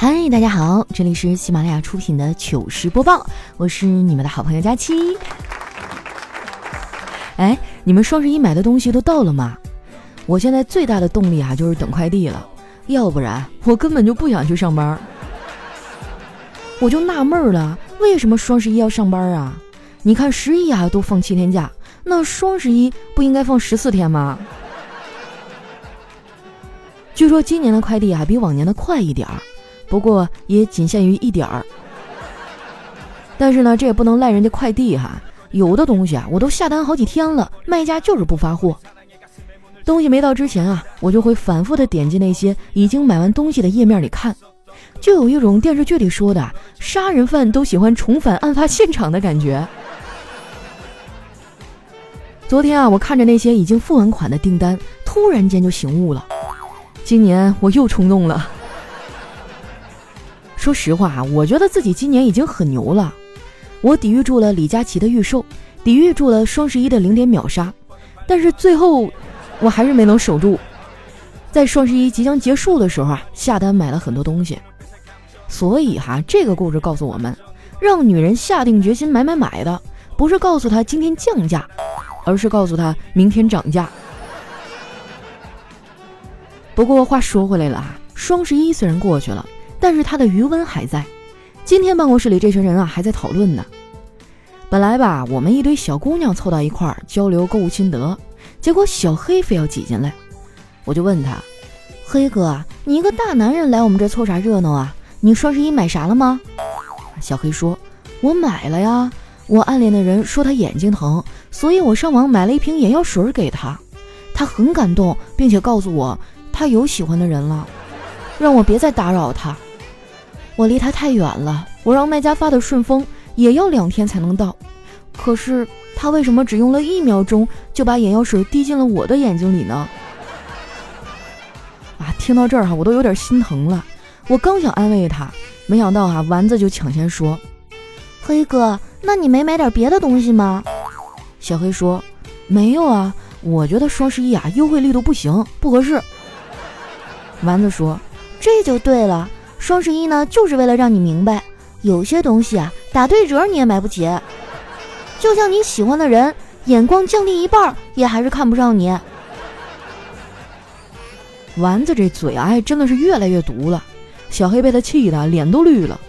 嗨，大家好，这里是喜马拉雅出品的糗事播报，我是你们的好朋友佳期。哎，你们双十一买的东西都到了吗？我现在最大的动力啊，就是等快递了，要不然我根本就不想去上班。我就纳闷了，为什么双十一要上班啊？你看十一啊都放七天假，那双十一不应该放十四天吗？据说今年的快递啊比往年的快一点儿，不过也仅限于一点儿。但是呢，这也不能赖人家快递哈，有的东西啊我都下单好几天了，卖家就是不发货。东西没到之前啊，我就会反复的点击那些已经买完东西的页面里看，就有一种电视剧里说的杀人犯都喜欢重返案发现场的感觉。昨天啊，我看着那些已经付完款的订单，突然间就醒悟了。今年我又冲动了。说实话啊，我觉得自己今年已经很牛了。我抵御住了李佳琦的预售，抵御住了双十一的零点秒杀，但是最后我还是没能守住。在双十一即将结束的时候啊，下单买了很多东西。所以哈，这个故事告诉我们，让女人下定决心买买买的，不是告诉她今天降价，而是告诉她明天涨价。不过话说回来了啊，双十一虽然过去了，但是他的余温还在。今天办公室里这群人啊还在讨论呢。本来吧，我们一堆小姑娘凑到一块儿交流购物心得，结果小黑非要挤进来，我就问他：“黑哥，你一个大男人来我们这凑啥热闹啊？你双十一买啥了吗？”小黑说：“我买了呀，我暗恋的人说他眼睛疼，所以我上网买了一瓶眼药水给他，他很感动，并且告诉我。”他有喜欢的人了，让我别再打扰他。我离他太远了，我让卖家发的顺丰也要两天才能到。可是他为什么只用了一秒钟就把眼药水滴进了我的眼睛里呢？啊，听到这儿哈，我都有点心疼了。我刚想安慰他，没想到哈，丸子就抢先说：“黑哥，那你没买点别的东西吗？”小黑说：“没有啊，我觉得双十一啊优惠力度不行，不合适。”丸子说：“这就对了，双十一呢，就是为了让你明白，有些东西啊，打对折你也买不起。就像你喜欢的人，眼光降低一半，也还是看不上你。”丸子这嘴啊，真的是越来越毒了。小黑被他气的脸都绿了。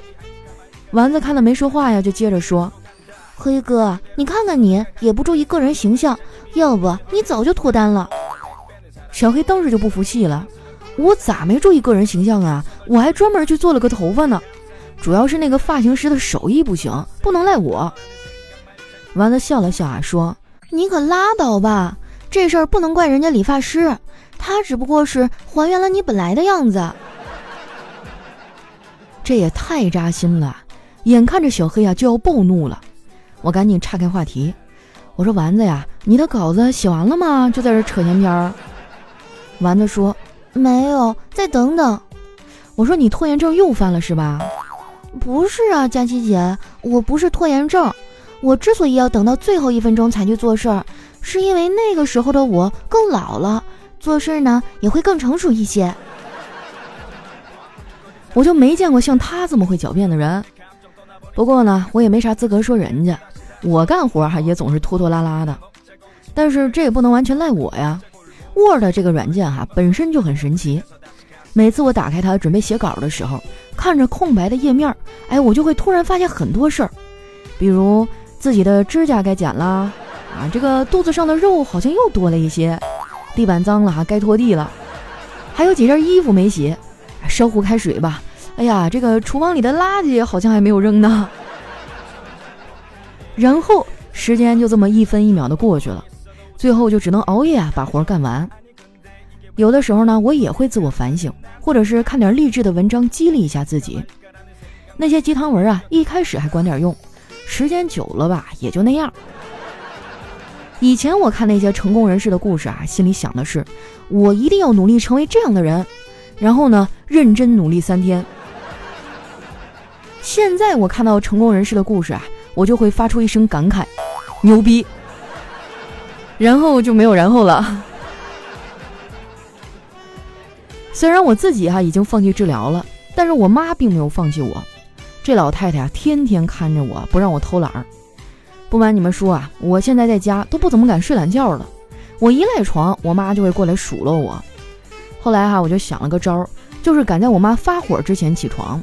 丸子看他没说话呀，就接着说：“黑哥，你看看你，也不注意个人形象，要不你早就脱单了。”小黑当时就不服气了。我咋没注意个人形象啊？我还专门去做了个头发呢，主要是那个发型师的手艺不行，不能赖我。丸子笑了笑啊，说：“你可拉倒吧，这事儿不能怪人家理发师，他只不过是还原了你本来的样子。”这也太扎心了，眼看着小黑啊就要暴怒了，我赶紧岔开话题，我说：“丸子呀，你的稿子写完了吗？就在这扯闲篇儿。”丸子说。没有，再等等。我说你拖延症又犯了是吧？不是啊，佳琪姐，我不是拖延症。我之所以要等到最后一分钟才去做事儿，是因为那个时候的我更老了，做事呢也会更成熟一些。我就没见过像他这么会狡辩的人。不过呢，我也没啥资格说人家，我干活哈也总是拖拖拉拉的。但是这也不能完全赖我呀。Word 这个软件哈本身就很神奇，每次我打开它准备写稿的时候，看着空白的页面，哎，我就会突然发现很多事儿，比如自己的指甲该剪啦，啊，这个肚子上的肉好像又多了一些，地板脏了哈，该拖地了，还有几件衣服没洗，烧壶开水吧，哎呀，这个厨房里的垃圾好像还没有扔呢，然后时间就这么一分一秒的过去了。最后就只能熬夜啊，把活干完。有的时候呢，我也会自我反省，或者是看点励志的文章激励一下自己。那些鸡汤文啊，一开始还管点用，时间久了吧，也就那样。以前我看那些成功人士的故事啊，心里想的是，我一定要努力成为这样的人，然后呢，认真努力三天。现在我看到成功人士的故事啊，我就会发出一声感慨：牛逼！然后就没有然后了。虽然我自己哈已经放弃治疗了，但是我妈并没有放弃我，这老太太啊，天天看着我不让我偷懒儿。不瞒你们说啊，我现在在家都不怎么敢睡懒觉了，我一赖床，我妈就会过来数落我。后来哈，我就想了个招儿，就是赶在我妈发火之前起床。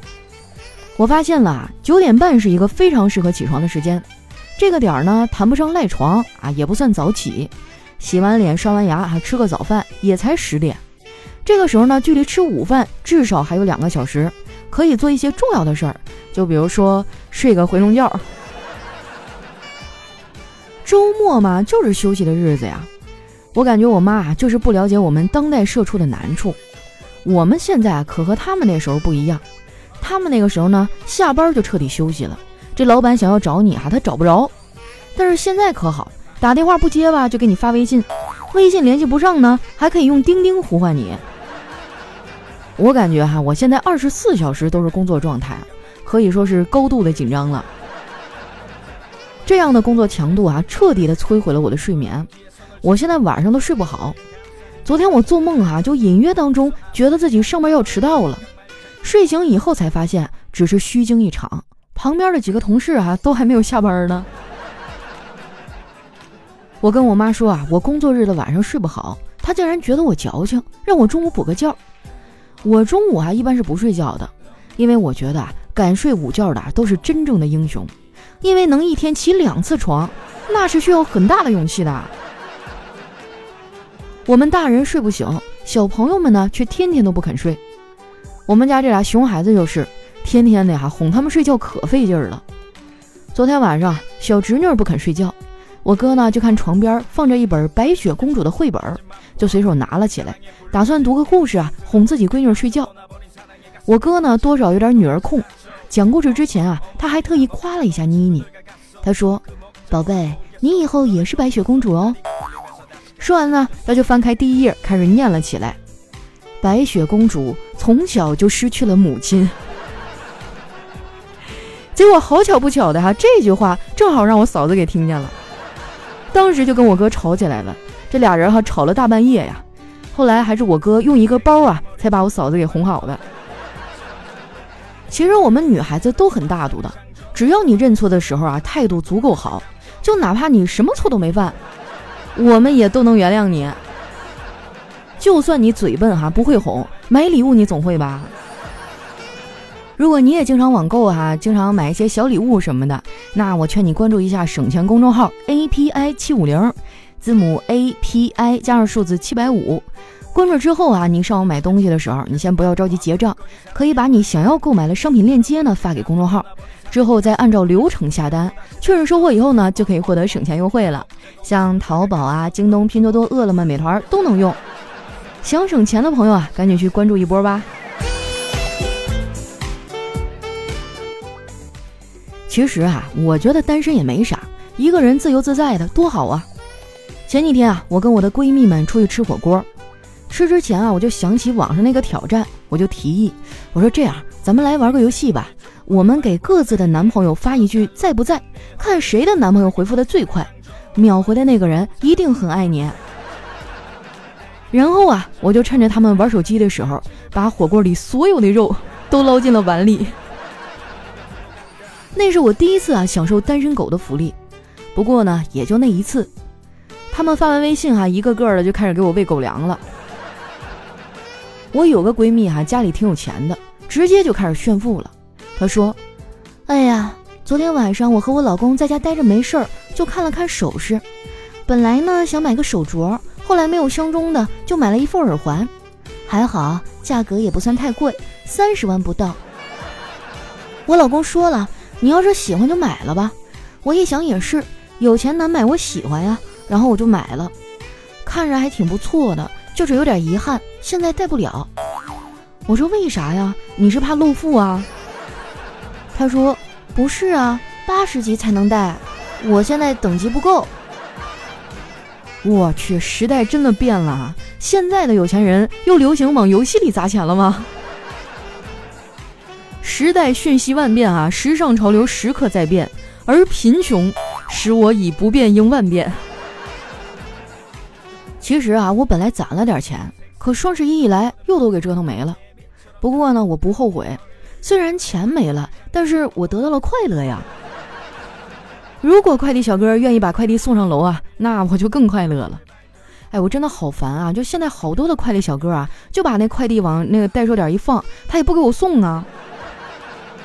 我发现了，九点半是一个非常适合起床的时间。这个点儿呢，谈不上赖床啊，也不算早起。洗完脸、刷完牙，还吃个早饭，也才十点。这个时候呢，距离吃午饭至少还有两个小时，可以做一些重要的事儿，就比如说睡个回笼觉。周末嘛，就是休息的日子呀。我感觉我妈啊，就是不了解我们当代社畜的难处。我们现在可和他们那时候不一样，他们那个时候呢，下班就彻底休息了。这老板想要找你哈，他找不着。但是现在可好，打电话不接吧，就给你发微信；微信联系不上呢，还可以用钉钉呼唤你。我感觉哈，我现在二十四小时都是工作状态，可以说是高度的紧张了。这样的工作强度啊，彻底的摧毁了我的睡眠。我现在晚上都睡不好。昨天我做梦哈，就隐约当中觉得自己上班要迟到了。睡醒以后才发现，只是虚惊一场。旁边的几个同事啊，都还没有下班呢。我跟我妈说啊，我工作日的晚上睡不好，她竟然觉得我矫情，让我中午补个觉。我中午啊一般是不睡觉的，因为我觉得啊，敢睡午觉的都是真正的英雄，因为能一天起两次床，那是需要很大的勇气的。我们大人睡不醒，小朋友们呢却天天都不肯睡。我们家这俩熊孩子就是，天天的哈哄他们睡觉可费劲儿了。昨天晚上小侄女不肯睡觉，我哥呢就看床边放着一本白雪公主的绘本。就随手拿了起来，打算读个故事啊，哄自己闺女睡觉。我哥呢，多少有点女儿控，讲故事之前啊，他还特意夸了一下妮妮。他说：“宝贝，你以后也是白雪公主哦。”说完呢，他就翻开第一页，开始念了起来：“白雪公主从小就失去了母亲。”结果好巧不巧的哈，这句话正好让我嫂子给听见了，当时就跟我哥吵起来了。这俩人哈吵了大半夜呀，后来还是我哥用一个包啊，才把我嫂子给哄好的。其实我们女孩子都很大度的，只要你认错的时候啊，态度足够好，就哪怕你什么错都没犯，我们也都能原谅你。就算你嘴笨哈，不会哄，买礼物你总会吧？如果你也经常网购哈，经常买一些小礼物什么的，那我劝你关注一下省钱公众号 A P I 七五零。字母 A P I 加上数字七百五，关注之后啊，你上网买东西的时候，你先不要着急结账，可以把你想要购买的商品链接呢发给公众号，之后再按照流程下单，确认收货以后呢，就可以获得省钱优惠了。像淘宝啊、京东、拼多多、饿了么、美团都能用。想省钱的朋友啊，赶紧去关注一波吧。其实啊，我觉得单身也没啥，一个人自由自在的多好啊。前几天啊，我跟我的闺蜜们出去吃火锅，吃之前啊，我就想起网上那个挑战，我就提议，我说这样，咱们来玩个游戏吧，我们给各自的男朋友发一句在不在，看谁的男朋友回复的最快，秒回的那个人一定很爱你。然后啊，我就趁着他们玩手机的时候，把火锅里所有的肉都捞进了碗里。那是我第一次啊享受单身狗的福利，不过呢，也就那一次。他们发完微信哈，一个个的就开始给我喂狗粮了。我有个闺蜜哈，家里挺有钱的，直接就开始炫富了。她说：“哎呀，昨天晚上我和我老公在家待着没事儿，就看了看首饰。本来呢想买个手镯，后来没有相中的，就买了一副耳环。还好价格也不算太贵，三十万不到。我老公说了，你要是喜欢就买了吧。我一想也是，有钱难买我喜欢呀。”然后我就买了，看着还挺不错的，就是有点遗憾，现在戴不了。我说为啥呀？你是怕露富啊？他说不是啊，八十级才能戴，我现在等级不够。我去，时代真的变了，现在的有钱人又流行往游戏里砸钱了吗？时代瞬息万变啊，时尚潮流时刻在变，而贫穷使我以不变应万变。其实啊，我本来攒了点钱，可双十一一来又都给折腾没了。不过呢，我不后悔，虽然钱没了，但是我得到了快乐呀。如果快递小哥愿意把快递送上楼啊，那我就更快乐了。哎，我真的好烦啊！就现在好多的快递小哥啊，就把那快递往那个代收点一放，他也不给我送啊。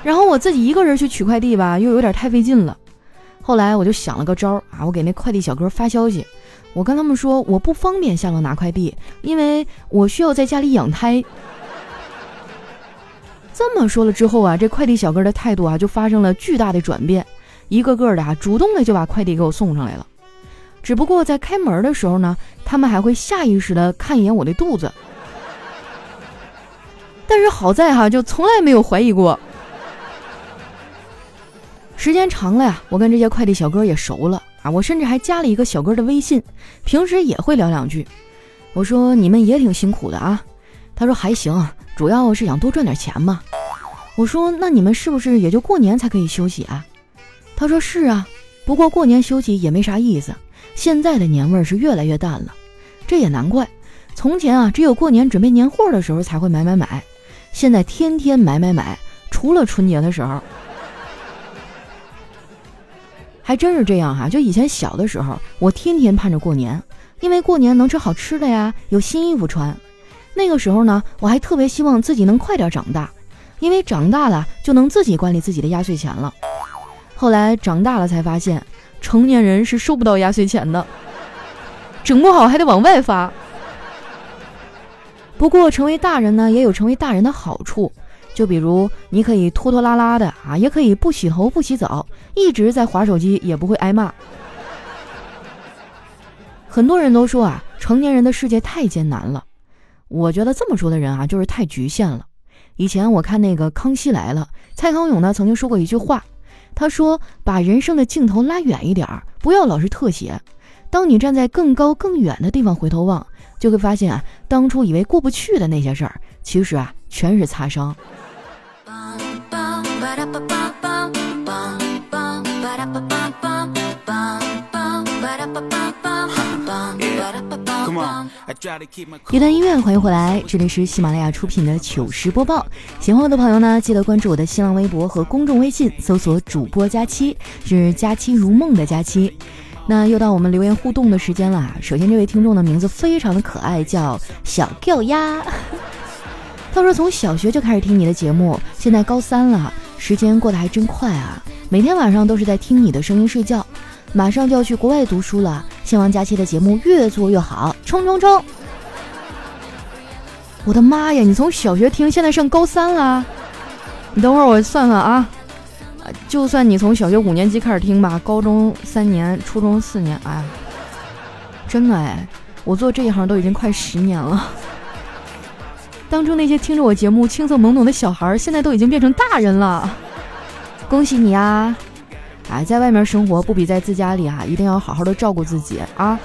然后我自己一个人去取快递吧，又有点太费劲了。后来我就想了个招儿啊，我给那快递小哥发消息，我跟他们说我不方便下楼拿快递，因为我需要在家里养胎。这么说了之后啊，这快递小哥的态度啊就发生了巨大的转变，一个个的啊主动的就把快递给我送上来了。只不过在开门的时候呢，他们还会下意识的看一眼我的肚子。但是好在哈，就从来没有怀疑过。时间长了呀，我跟这些快递小哥也熟了啊，我甚至还加了一个小哥的微信，平时也会聊两句。我说你们也挺辛苦的啊，他说还行，主要是想多赚点钱嘛。我说那你们是不是也就过年才可以休息啊？他说是啊，不过过年休息也没啥意思。现在的年味是越来越淡了，这也难怪。从前啊，只有过年准备年货的时候才会买买买，现在天天买买买，除了春节的时候，还真是这样哈。就以前小的时候，我天天盼着过年，因为过年能吃好吃的呀，有新衣服穿。那个时候呢，我还特别希望自己能快点长大，因为长大了就能自己管理自己的压岁钱了。后来长大了才发现。成年人是收不到压岁钱的，整不好还得往外发。不过成为大人呢，也有成为大人的好处，就比如你可以拖拖拉拉的啊，也可以不洗头不洗澡，一直在划手机也不会挨骂。很多人都说啊，成年人的世界太艰难了。我觉得这么说的人啊，就是太局限了。以前我看那个《康熙来了》，蔡康永呢曾经说过一句话。他说：“把人生的镜头拉远一点儿，不要老是特写。当你站在更高更远的地方回头望，就会发现啊，当初以为过不去的那些事儿，其实啊，全是擦伤。”一段音乐，欢迎回来，这里是喜马拉雅出品的糗事播报。喜欢我的朋友呢，记得关注我的新浪微博和公众微信，搜索主播佳期，是佳期如梦的佳期。那又到我们留言互动的时间啦。首先，这位听众的名字非常的可爱，叫小吊鸭。他说从小学就开始听你的节目，现在高三了，时间过得还真快啊！每天晚上都是在听你的声音睡觉。马上就要去国外读书了，希望佳期的节目越做越好，冲冲冲！我的妈呀，你从小学听，现在上高三了？你等会儿我算算啊，就算你从小学五年级开始听吧，高中三年，初中四年，哎，真的哎，我做这一行都已经快十年了。当初那些听着我节目青涩懵懂的小孩，现在都已经变成大人了，恭喜你啊！哎，在外面生活不比在自家里啊，一定要好好的照顾自己啊，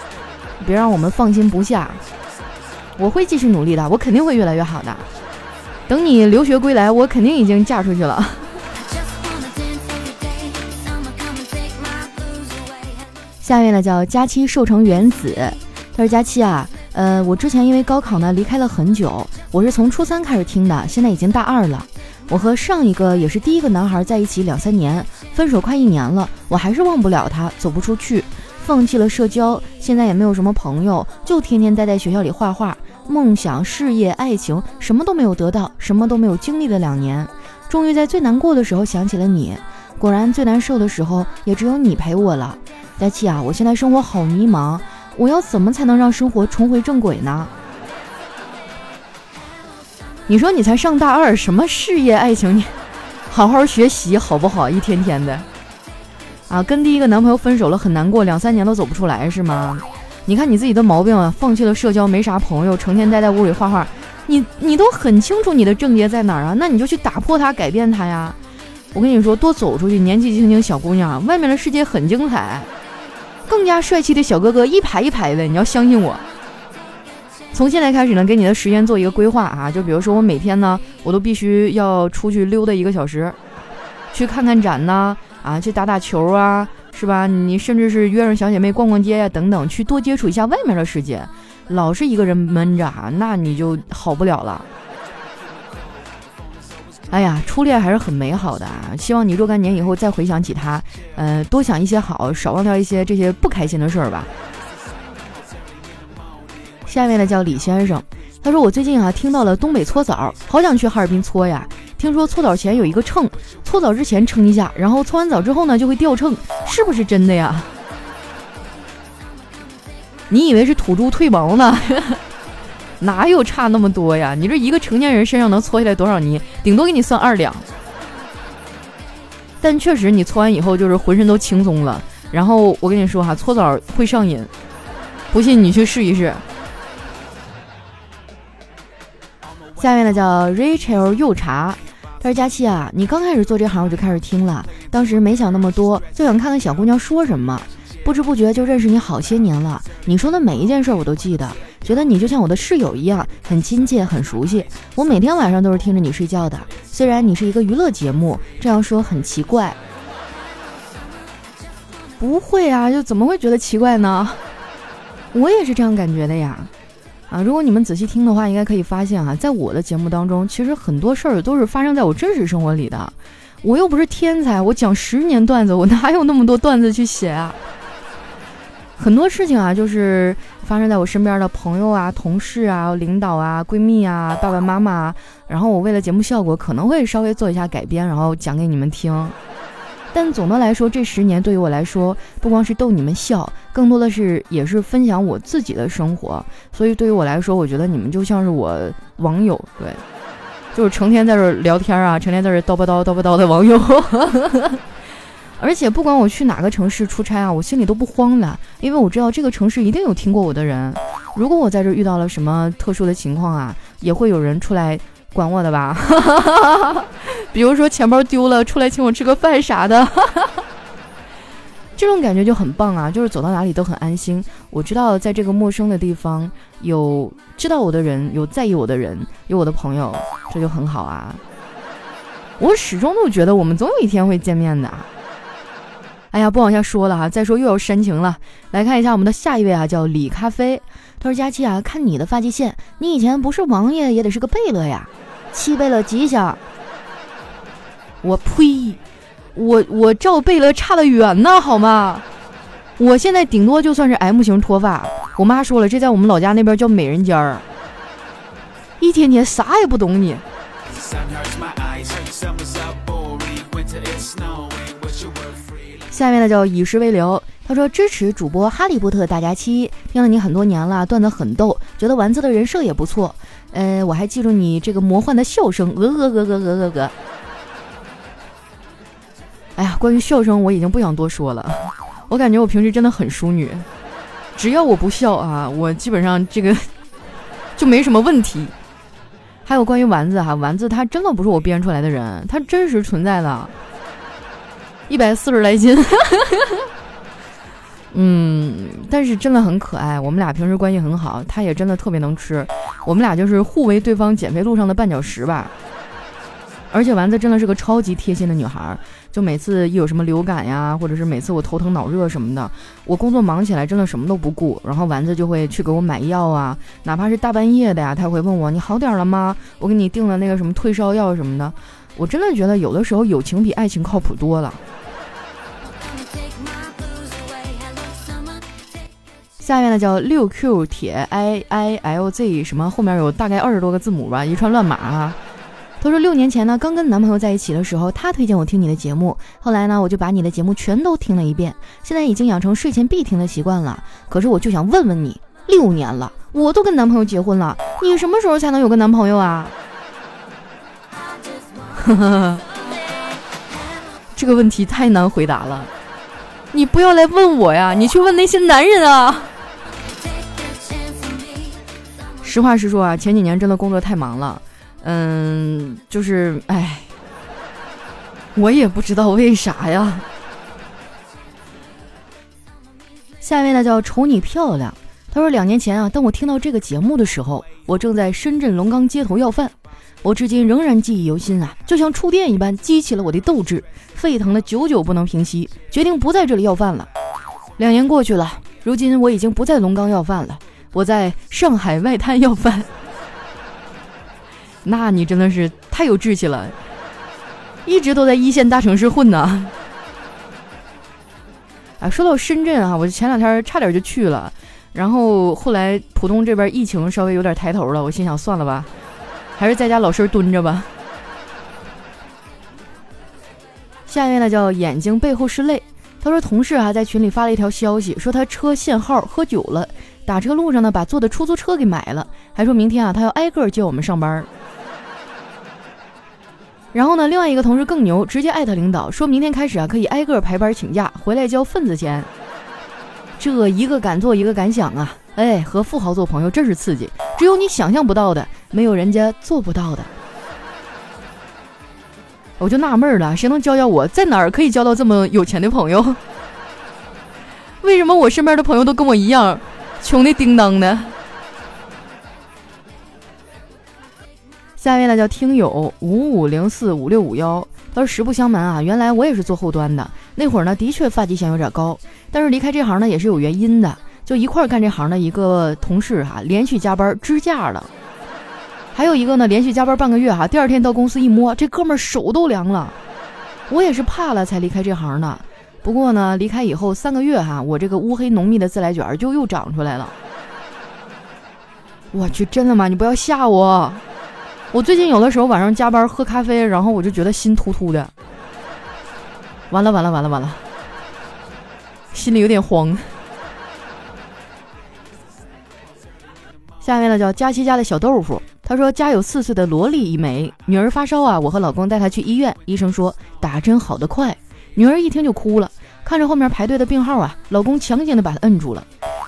别让我们放心不下。我会继续努力的，我肯定会越来越好的。等你留学归来，我肯定已经嫁出去了。下面呢叫佳期瘦成原子，他说佳期啊，呃，我之前因为高考呢离开了很久，我是从初三开始听的，现在已经大二了。我和上一个也是第一个男孩在一起两三年，分手快一年了，我还是忘不了他，走不出去，放弃了社交，现在也没有什么朋友，就天天待在学校里画画，梦想、事业、爱情什么都没有得到，什么都没有经历了两年，终于在最难过的时候想起了你，果然最难受的时候也只有你陪我了。佳琪啊，我现在生活好迷茫，我要怎么才能让生活重回正轨呢？你说你才上大二，什么事业爱情？你 好好学习好不好？一天天的，啊，跟第一个男朋友分手了，很难过，两三年都走不出来是吗？你看你自己的毛病啊，放弃了社交，没啥朋友，成天待在屋里画画。你你都很清楚你的症结在哪儿啊？那你就去打破它，改变它呀！我跟你说，多走出去，年纪轻轻小姑娘，外面的世界很精彩，更加帅气的小哥哥一排一排的，你要相信我。从现在开始呢，给你的时间做一个规划啊，就比如说我每天呢，我都必须要出去溜达一个小时，去看看展呐，啊，去打打球啊，是吧？你甚至是约上小姐妹逛逛街呀，等等，去多接触一下外面的世界。老是一个人闷着啊，那你就好不了了。哎呀，初恋还是很美好的啊！希望你若干年以后再回想起他，呃，多想一些好，少忘掉一些这些不开心的事儿吧。下面呢叫李先生，他说我最近啊听到了东北搓澡，好想去哈尔滨搓呀。听说搓澡前有一个秤，搓澡之前称一下，然后搓完澡之后呢就会掉秤，是不是真的呀？你以为是土猪褪毛呢？哪有差那么多呀？你这一个成年人身上能搓下来多少泥？顶多给你算二两。但确实，你搓完以后就是浑身都轻松了。然后我跟你说哈，搓澡会上瘾，不信你去试一试。下面呢叫 Rachel 又茶，他说佳期啊，你刚开始做这行我就开始听了，当时没想那么多，就想看看小姑娘说什么。不知不觉就认识你好些年了，你说的每一件事我都记得，觉得你就像我的室友一样，很亲切，很熟悉。我每天晚上都是听着你睡觉的。虽然你是一个娱乐节目，这样说很奇怪。不会啊，就怎么会觉得奇怪呢？我也是这样感觉的呀。啊，如果你们仔细听的话，应该可以发现哈，在我的节目当中，其实很多事儿都是发生在我真实生活里的。我又不是天才，我讲十年段子，我哪有那么多段子去写啊？很多事情啊，就是发生在我身边的朋友啊、同事啊、领导啊、闺蜜啊、爸爸妈妈。然后我为了节目效果，可能会稍微做一下改编，然后讲给你们听。但总的来说，这十年对于我来说，不光是逗你们笑，更多的是也是分享我自己的生活。所以对于我来说，我觉得你们就像是我网友，对，就是成天在这聊天啊，成天在这叨吧叨叨吧叨的网友。而且不管我去哪个城市出差啊，我心里都不慌的，因为我知道这个城市一定有听过我的人。如果我在这遇到了什么特殊的情况啊，也会有人出来管我的吧？比如说钱包丢了，出来请我吃个饭啥的，这种感觉就很棒啊！就是走到哪里都很安心。我知道在这个陌生的地方有知道我的人，有在意我的人，有我的朋友，这就很好啊！我始终都觉得我们总有一天会见面的。哎呀，不往下说了哈，再说又要煽情了。来看一下我们的下一位啊，叫李咖啡。他说：“佳期啊，看你的发际线，你以前不是王爷也得是个贝勒呀，七贝勒吉祥。”我呸！我我照贝勒差得远呢，好吗？我现在顶多就算是 M 型脱发。我妈说了，这在我们老家那边叫美人尖儿。一天天啥也不懂你。下面呢叫以诗为流，他说支持主播哈利波特大家期，听了你很多年了，段子很逗，觉得丸子的人设也不错。呃，我还记住你这个魔幻的笑声，鹅鹅鹅鹅鹅鹅鹅。哎呀，关于笑声我已经不想多说了，我感觉我平时真的很淑女，只要我不笑啊，我基本上这个就没什么问题。还有关于丸子哈，丸子他真的不是我编出来的人，他真实存在的。一百四十来斤，嗯，但是真的很可爱。我们俩平时关系很好，他也真的特别能吃，我们俩就是互为对方减肥路上的绊脚石吧。而且丸子真的是个超级贴心的女孩，就每次一有什么流感呀，或者是每次我头疼脑热什么的，我工作忙起来真的什么都不顾，然后丸子就会去给我买药啊，哪怕是大半夜的呀，他会问我你好点了吗？我给你订了那个什么退烧药什么的。我真的觉得有的时候友情比爱情靠谱多了。下面呢叫六 Q 铁 I I L Z 什么后面有大概二十多个字母吧，一串乱码啊。他说六年前呢，刚跟男朋友在一起的时候，他推荐我听你的节目，后来呢，我就把你的节目全都听了一遍，现在已经养成睡前必听的习惯了。可是我就想问问你，六年了，我都跟男朋友结婚了，你什么时候才能有个男朋友啊？呵呵，这个问题太难回答了，你不要来问我呀，你去问那些男人啊。实话实说啊，前几年真的工作太忙了，嗯，就是哎，我也不知道为啥呀。下面呢叫瞅你漂亮，他说两年前啊，当我听到这个节目的时候，我正在深圳龙岗街头要饭，我至今仍然记忆犹新啊，就像触电一般激起了我的斗志，沸腾的久久不能平息，决定不在这里要饭了。两年过去了，如今我已经不在龙岗要饭了。我在上海外滩要饭，那你真的是太有志气了。一直都在一线大城市混呢。啊，说到深圳啊，我前两天差点就去了，然后后来浦东这边疫情稍微有点抬头了，我心想算了吧，还是在家老实蹲着吧。下一位呢叫眼睛背后是泪，他说同事啊在群里发了一条消息，说他车限号喝酒了，打车路上呢把坐的出租车给买了，还说明天啊他要挨个接我们上班。然后呢，另外一个同事更牛，直接艾特领导，说明天开始啊可以挨个排班请假，回来交份子钱。这一个敢做一个敢想啊，哎，和富豪做朋友真是刺激，只有你想象不到的，没有人家做不到的。我就纳闷了，谁能教教我在哪儿可以交到这么有钱的朋友？为什么我身边的朋友都跟我一样，穷的叮当的？下一位呢叫听友五五零四五六五幺，他说实不相瞒啊，原来我也是做后端的，那会儿呢的确发际线有点高，但是离开这行呢也是有原因的，就一块干这行的一个同事哈，连续加班支架了。还有一个呢，连续加班半个月哈，第二天到公司一摸，这哥们儿手都凉了。我也是怕了才离开这行的。不过呢，离开以后三个月哈，我这个乌黑浓密的自来卷就又长出来了。我去，真的吗？你不要吓我。我最近有的时候晚上加班喝咖啡，然后我就觉得心突突的。完了完了完了完了，心里有点慌。下面呢叫佳琪家的小豆腐。他说：“家有四岁的萝莉一枚，女儿发烧啊，我和老公带她去医院，医生说打针好得快。女儿一听就哭了，看着后面排队的病号啊，老公强行的把她摁住了。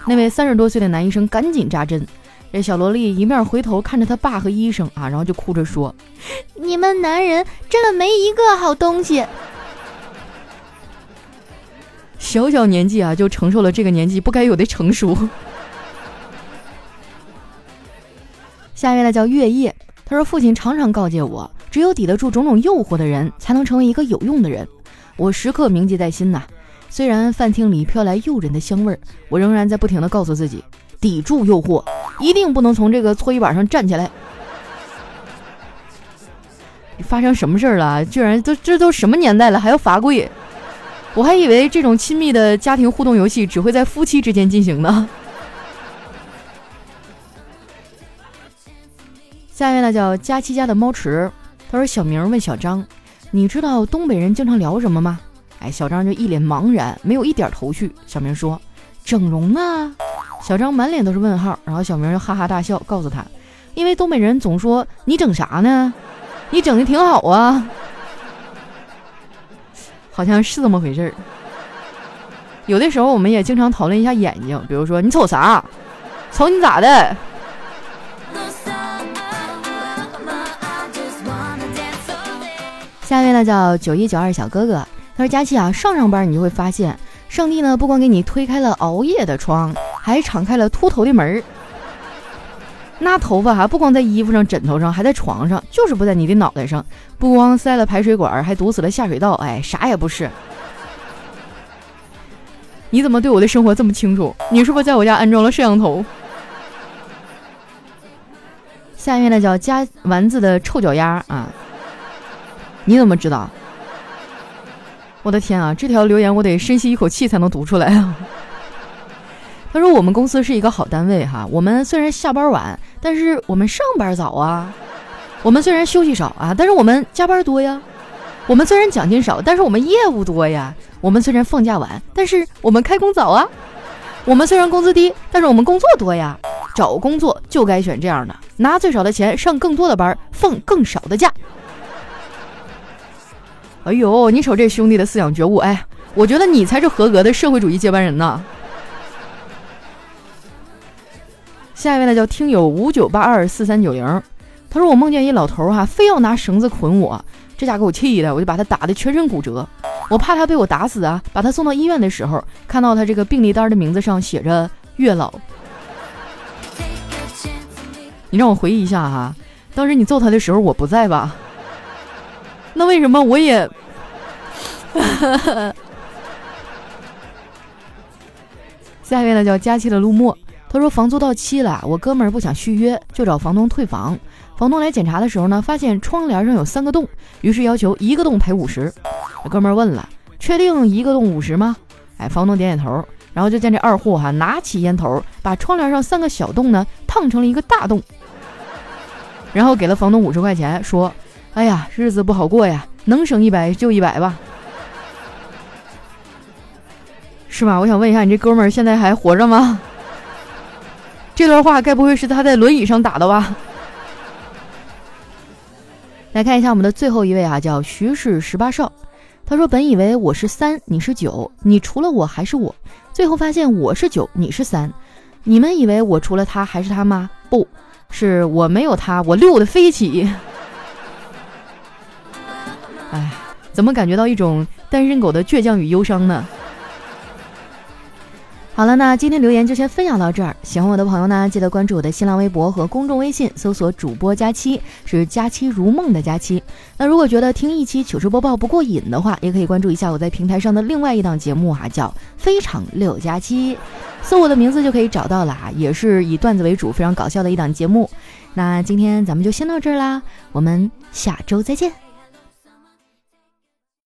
那位三十多岁的男医生赶紧扎针，这小萝莉一面回头看着他爸和医生啊，然后就哭着说：你们男人真的没一个好东西。小小年纪啊，就承受了这个年纪不该有的成熟。”下一位呢叫月夜，他说父亲常常告诫我，只有抵得住种种诱惑的人，才能成为一个有用的人。我时刻铭记在心呐。虽然饭厅里飘来诱人的香味儿，我仍然在不停的告诉自己，抵住诱惑，一定不能从这个搓衣板上站起来。发生什么事儿了？居然都这都什么年代了，还要罚跪？我还以为这种亲密的家庭互动游戏只会在夫妻之间进行呢。下一位呢叫佳琪家的猫池，他说小明问小张：“你知道东北人经常聊什么吗？”哎，小张就一脸茫然，没有一点头绪。小明说：“整容呢！”小张满脸都是问号，然后小明就哈哈大笑，告诉他：“因为东北人总说你整啥呢？你整的挺好啊。”好像是这么回事儿。有的时候我们也经常讨论一下眼睛，比如说你瞅啥？瞅你咋的？下一位呢叫九一九二小哥哥，他说：“佳琪啊，上上班你就会发现，上帝呢不光给你推开了熬夜的窗，还敞开了秃头的门儿。那头发哈不光在衣服上、枕头上，还在床上，就是不在你的脑袋上。不光塞了排水管，还堵死了下水道。哎，啥也不是。你怎么对我的生活这么清楚？你是不是在我家安装了摄像头？”下一位呢叫加丸子的臭脚丫啊。你怎么知道？我的天啊！这条留言我得深吸一口气才能读出来啊。他说：“我们公司是一个好单位哈，我们虽然下班晚，但是我们上班早啊。我们虽然休息少啊，但是我们加班多呀。我们虽然奖金少，但是我们业务多呀。我们虽然放假晚，但是我们开工早啊。我们虽然工资低，但是我们工作多呀。找工作就该选这样的，拿最少的钱，上更多的班，放更少的假。”哎呦，你瞅这兄弟的思想觉悟，哎，我觉得你才是合格的社会主义接班人呢。下一位呢叫听友五九八二四三九零，他说我梦见一老头哈，非要拿绳子捆我，这家给我气的，我就把他打的全身骨折。我怕他被我打死啊，把他送到医院的时候，看到他这个病历单的名字上写着月老。你让我回忆一下哈，当时你揍他的时候我不在吧？那为什么我也？下一位呢叫佳期的陆墨，他说房租到期了，我哥们儿不想续约，就找房东退房。房东来检查的时候呢，发现窗帘上有三个洞，于是要求一个洞赔五十。这哥们儿问了，确定一个洞五十吗？哎，房东点点头。然后就见这二货哈，拿起烟头，把窗帘上三个小洞呢烫成了一个大洞，然后给了房东五十块钱，说：“哎呀，日子不好过呀，能省一百就一百吧。”是吧？我想问一下，你这哥们儿现在还活着吗？这段话该不会是他在轮椅上打的吧？来看一下我们的最后一位啊，叫徐氏十八少。他说：“本以为我是三，你是九，你除了我还是我，最后发现我是九，你是三。你们以为我除了他还是他吗？不是，我没有他，我溜的飞起。怎么感觉到一种单身狗的倔强与忧伤呢？” 好了，那今天留言就先分享到这儿。喜欢我的朋友呢，记得关注我的新浪微博和公众微信，搜索主播佳期，是佳期如梦的佳期。那如果觉得听一期糗事播报不过瘾的话，也可以关注一下我在平台上的另外一档节目哈，叫非常六加七，搜我的名字就可以找到了啊，也是以段子为主，非常搞笑的一档节目。那今天咱们就先到这儿啦，我们下周再见。